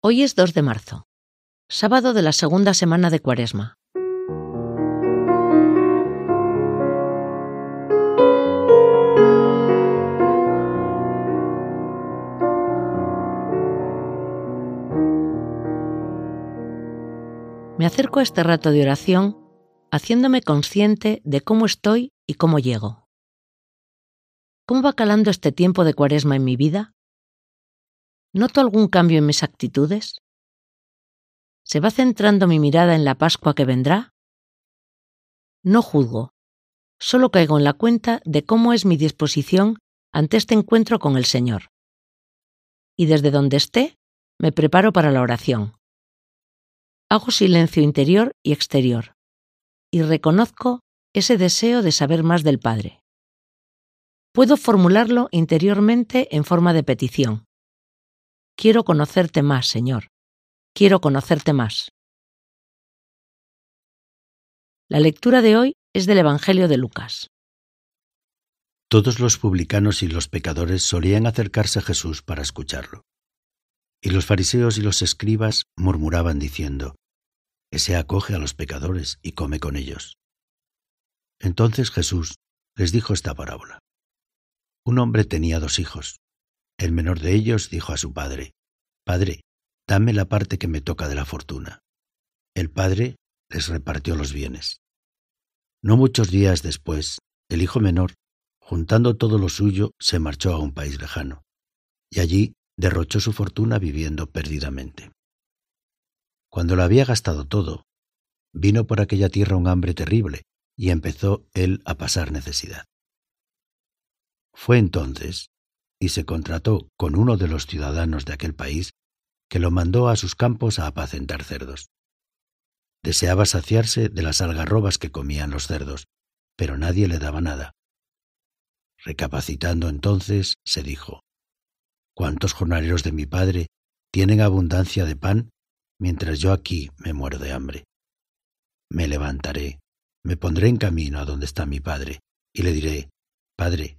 Hoy es 2 de marzo, sábado de la segunda semana de Cuaresma. Me acerco a este rato de oración haciéndome consciente de cómo estoy y cómo llego. ¿Cómo va calando este tiempo de cuaresma en mi vida? ¿Noto algún cambio en mis actitudes? ¿Se va centrando mi mirada en la Pascua que vendrá? No juzgo, solo caigo en la cuenta de cómo es mi disposición ante este encuentro con el Señor. Y desde donde esté, me preparo para la oración. Hago silencio interior y exterior, y reconozco ese deseo de saber más del Padre. Puedo formularlo interiormente en forma de petición. Quiero conocerte más, Señor. Quiero conocerte más. La lectura de hoy es del Evangelio de Lucas. Todos los publicanos y los pecadores solían acercarse a Jesús para escucharlo. Y los fariseos y los escribas murmuraban diciendo, Ese acoge a los pecadores y come con ellos. Entonces Jesús les dijo esta parábola. Un hombre tenía dos hijos. El menor de ellos dijo a su padre, Padre, dame la parte que me toca de la fortuna. El padre les repartió los bienes. No muchos días después, el hijo menor, juntando todo lo suyo, se marchó a un país lejano, y allí derrochó su fortuna viviendo perdidamente. Cuando lo había gastado todo, vino por aquella tierra un hambre terrible, y empezó él a pasar necesidad. Fue entonces y se contrató con uno de los ciudadanos de aquel país que lo mandó a sus campos a apacentar cerdos. Deseaba saciarse de las algarrobas que comían los cerdos, pero nadie le daba nada. Recapacitando entonces, se dijo, ¿Cuántos jornaleros de mi padre tienen abundancia de pan, mientras yo aquí me muero de hambre? Me levantaré, me pondré en camino a donde está mi padre, y le diré, Padre,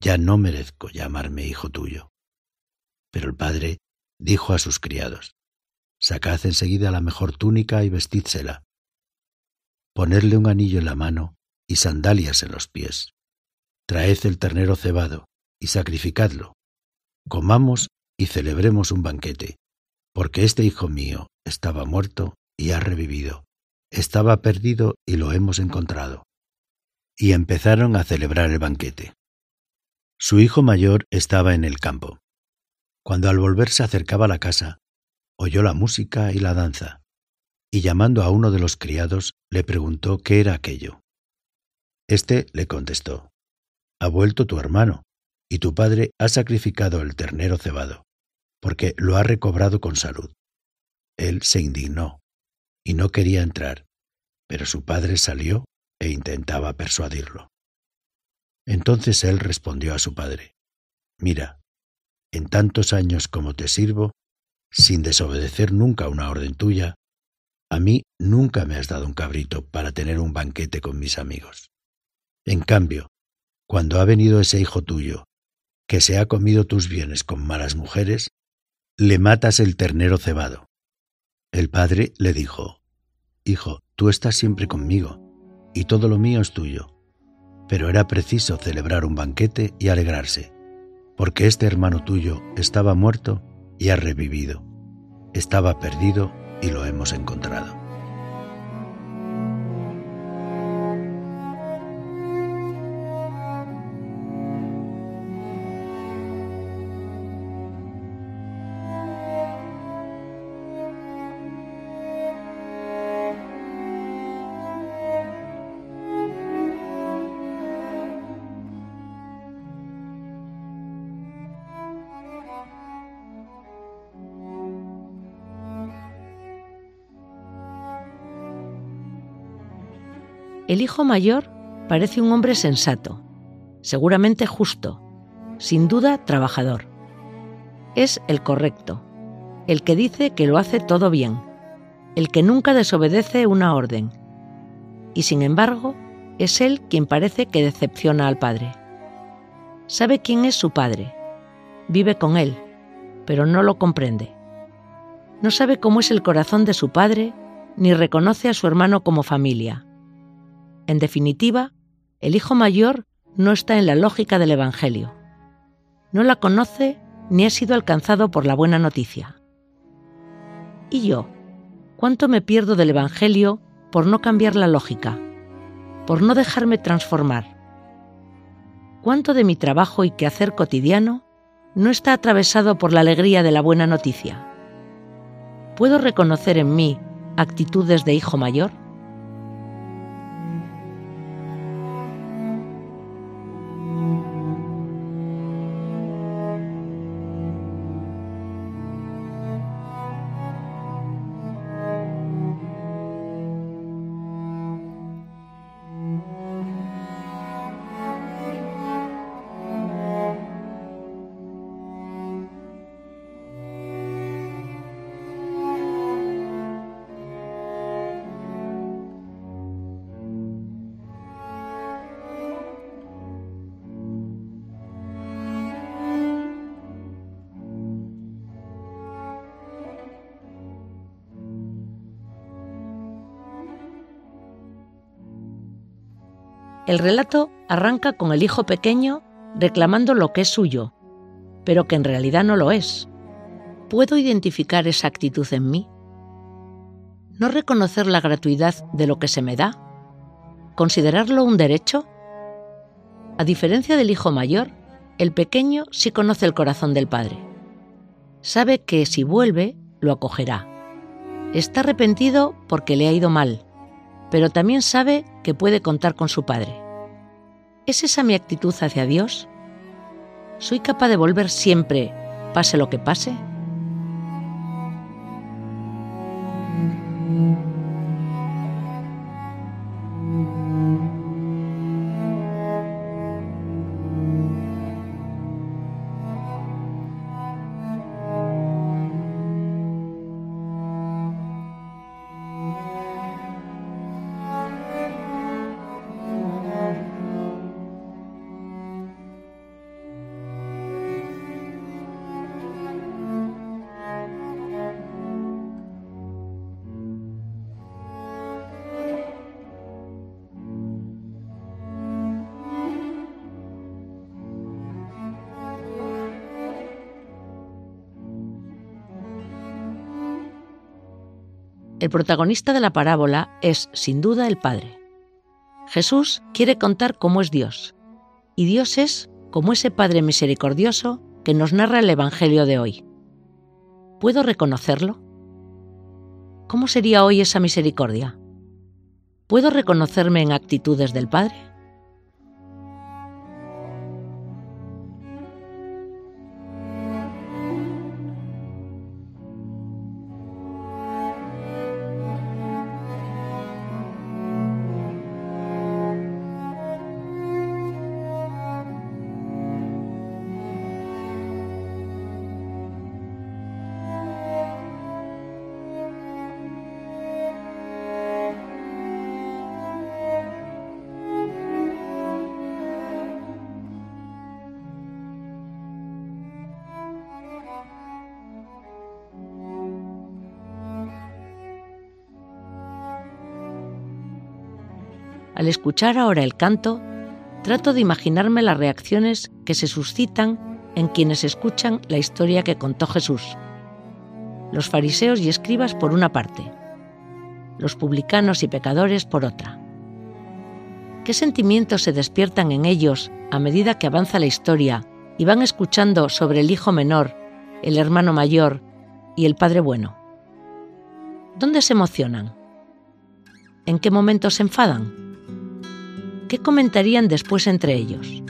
ya no merezco llamarme hijo tuyo. Pero el padre dijo a sus criados, Sacad enseguida la mejor túnica y vestídsela. Ponedle un anillo en la mano y sandalias en los pies. Traed el ternero cebado y sacrificadlo. Comamos y celebremos un banquete, porque este hijo mío estaba muerto y ha revivido, estaba perdido y lo hemos encontrado. Y empezaron a celebrar el banquete. Su hijo mayor estaba en el campo. Cuando al volver se acercaba a la casa, oyó la música y la danza, y llamando a uno de los criados, le preguntó qué era aquello. Este le contestó, Ha vuelto tu hermano, y tu padre ha sacrificado el ternero cebado, porque lo ha recobrado con salud. Él se indignó, y no quería entrar, pero su padre salió e intentaba persuadirlo. Entonces él respondió a su padre, Mira, en tantos años como te sirvo, sin desobedecer nunca una orden tuya, a mí nunca me has dado un cabrito para tener un banquete con mis amigos. En cambio, cuando ha venido ese hijo tuyo, que se ha comido tus bienes con malas mujeres, le matas el ternero cebado. El padre le dijo, Hijo, tú estás siempre conmigo, y todo lo mío es tuyo pero era preciso celebrar un banquete y alegrarse, porque este hermano tuyo estaba muerto y ha revivido, estaba perdido y lo hemos encontrado. El hijo mayor parece un hombre sensato, seguramente justo, sin duda trabajador. Es el correcto, el que dice que lo hace todo bien, el que nunca desobedece una orden. Y sin embargo, es él quien parece que decepciona al padre. Sabe quién es su padre, vive con él, pero no lo comprende. No sabe cómo es el corazón de su padre, ni reconoce a su hermano como familia. En definitiva, el hijo mayor no está en la lógica del Evangelio. No la conoce ni ha sido alcanzado por la buena noticia. ¿Y yo? ¿Cuánto me pierdo del Evangelio por no cambiar la lógica? Por no dejarme transformar. ¿Cuánto de mi trabajo y quehacer cotidiano no está atravesado por la alegría de la buena noticia? ¿Puedo reconocer en mí actitudes de hijo mayor? El relato arranca con el hijo pequeño reclamando lo que es suyo, pero que en realidad no lo es. ¿Puedo identificar esa actitud en mí? ¿No reconocer la gratuidad de lo que se me da? ¿Considerarlo un derecho? A diferencia del hijo mayor, el pequeño sí conoce el corazón del padre. Sabe que si vuelve, lo acogerá. Está arrepentido porque le ha ido mal, pero también sabe que puede contar con su Padre. ¿Es esa mi actitud hacia Dios? ¿Soy capaz de volver siempre, pase lo que pase? El protagonista de la parábola es, sin duda, el Padre. Jesús quiere contar cómo es Dios, y Dios es como ese Padre misericordioso que nos narra el Evangelio de hoy. ¿Puedo reconocerlo? ¿Cómo sería hoy esa misericordia? ¿Puedo reconocerme en actitudes del Padre? Al escuchar ahora el canto, trato de imaginarme las reacciones que se suscitan en quienes escuchan la historia que contó Jesús. Los fariseos y escribas por una parte, los publicanos y pecadores por otra. ¿Qué sentimientos se despiertan en ellos a medida que avanza la historia y van escuchando sobre el hijo menor, el hermano mayor y el padre bueno? ¿Dónde se emocionan? ¿En qué momentos se enfadan? ¿Qué comentarían después entre ellos?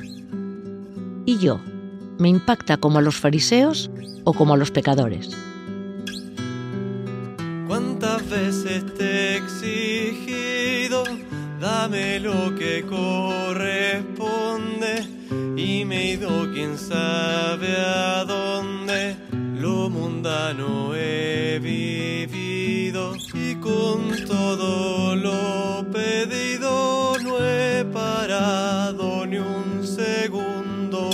¿Y yo? ¿Me impacta como a los fariseos o como a los pecadores? ¿Cuántas veces te he exigido dame lo que corresponde y me he ido quién sabe a dónde. Lo mundano he vivido y con todo lo pedido he parado ni un segundo.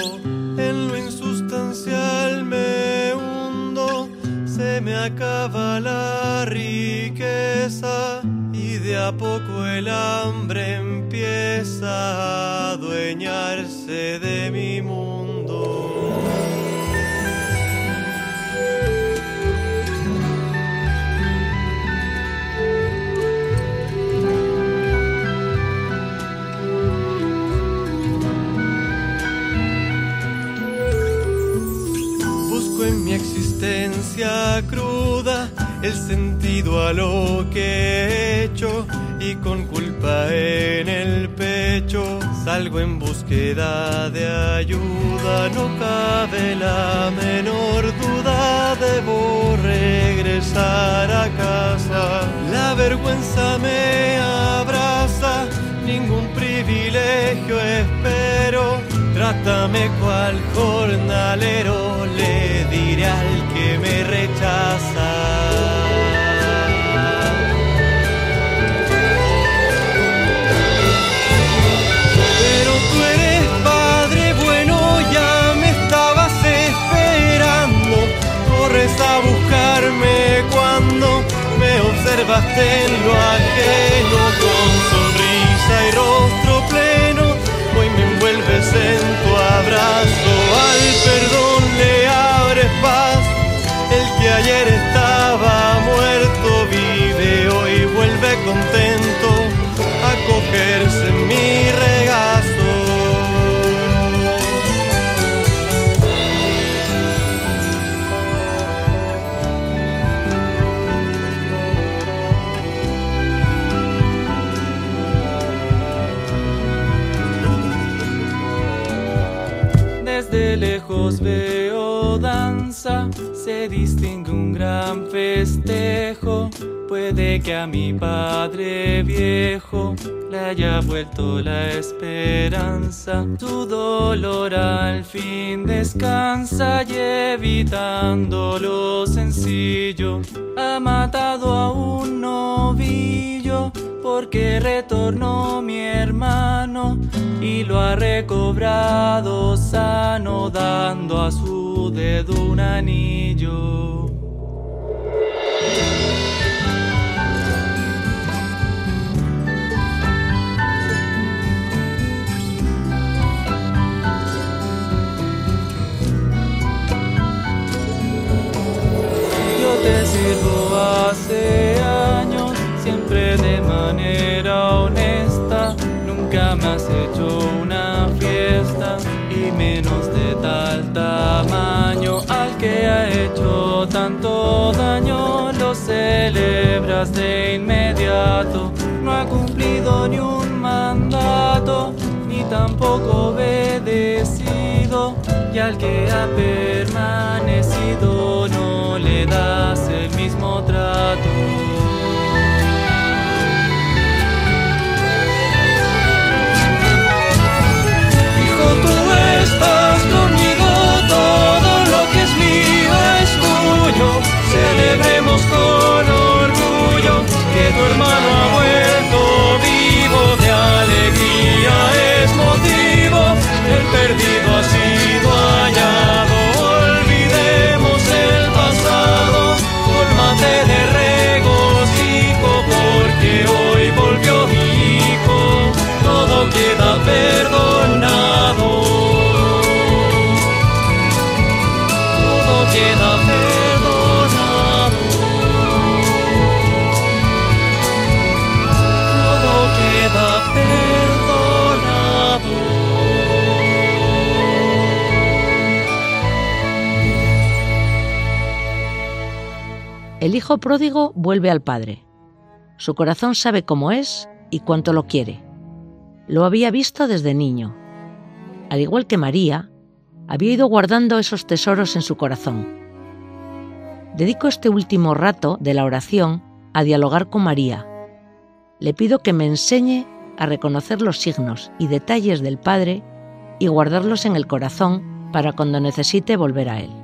En lo insustancial me hundo, se me acaba la riqueza de a poco el hambre empieza a adueñarse de mi mundo. El sentido a lo que he hecho y con culpa en el pecho salgo en búsqueda de ayuda. No cabe la menor duda, debo regresar a casa. La vergüenza me abraza, ningún privilegio espero. Trátame cual jornalero, le diré al que observaste en lo ajeno veo danza, se distingue un gran festejo. Puede que a mi padre viejo le haya vuelto la esperanza. Tu dolor al fin descansa y evitando lo sencillo, ha matado a un novillo porque retornó mi hermano y lo ha recobrado sano dando a su dedo un anillo. Yo te sirvo hace años, y menos de tal tamaño. Al que ha hecho tanto daño lo celebras de inmediato. No ha cumplido ni un mandato, ni tampoco obedecido. Y al que ha permanecido no le das el mismo trato. Perdido ha hijo pródigo vuelve al padre. Su corazón sabe cómo es y cuánto lo quiere. Lo había visto desde niño. Al igual que María, había ido guardando esos tesoros en su corazón. Dedico este último rato de la oración a dialogar con María. Le pido que me enseñe a reconocer los signos y detalles del Padre y guardarlos en el corazón para cuando necesite volver a Él.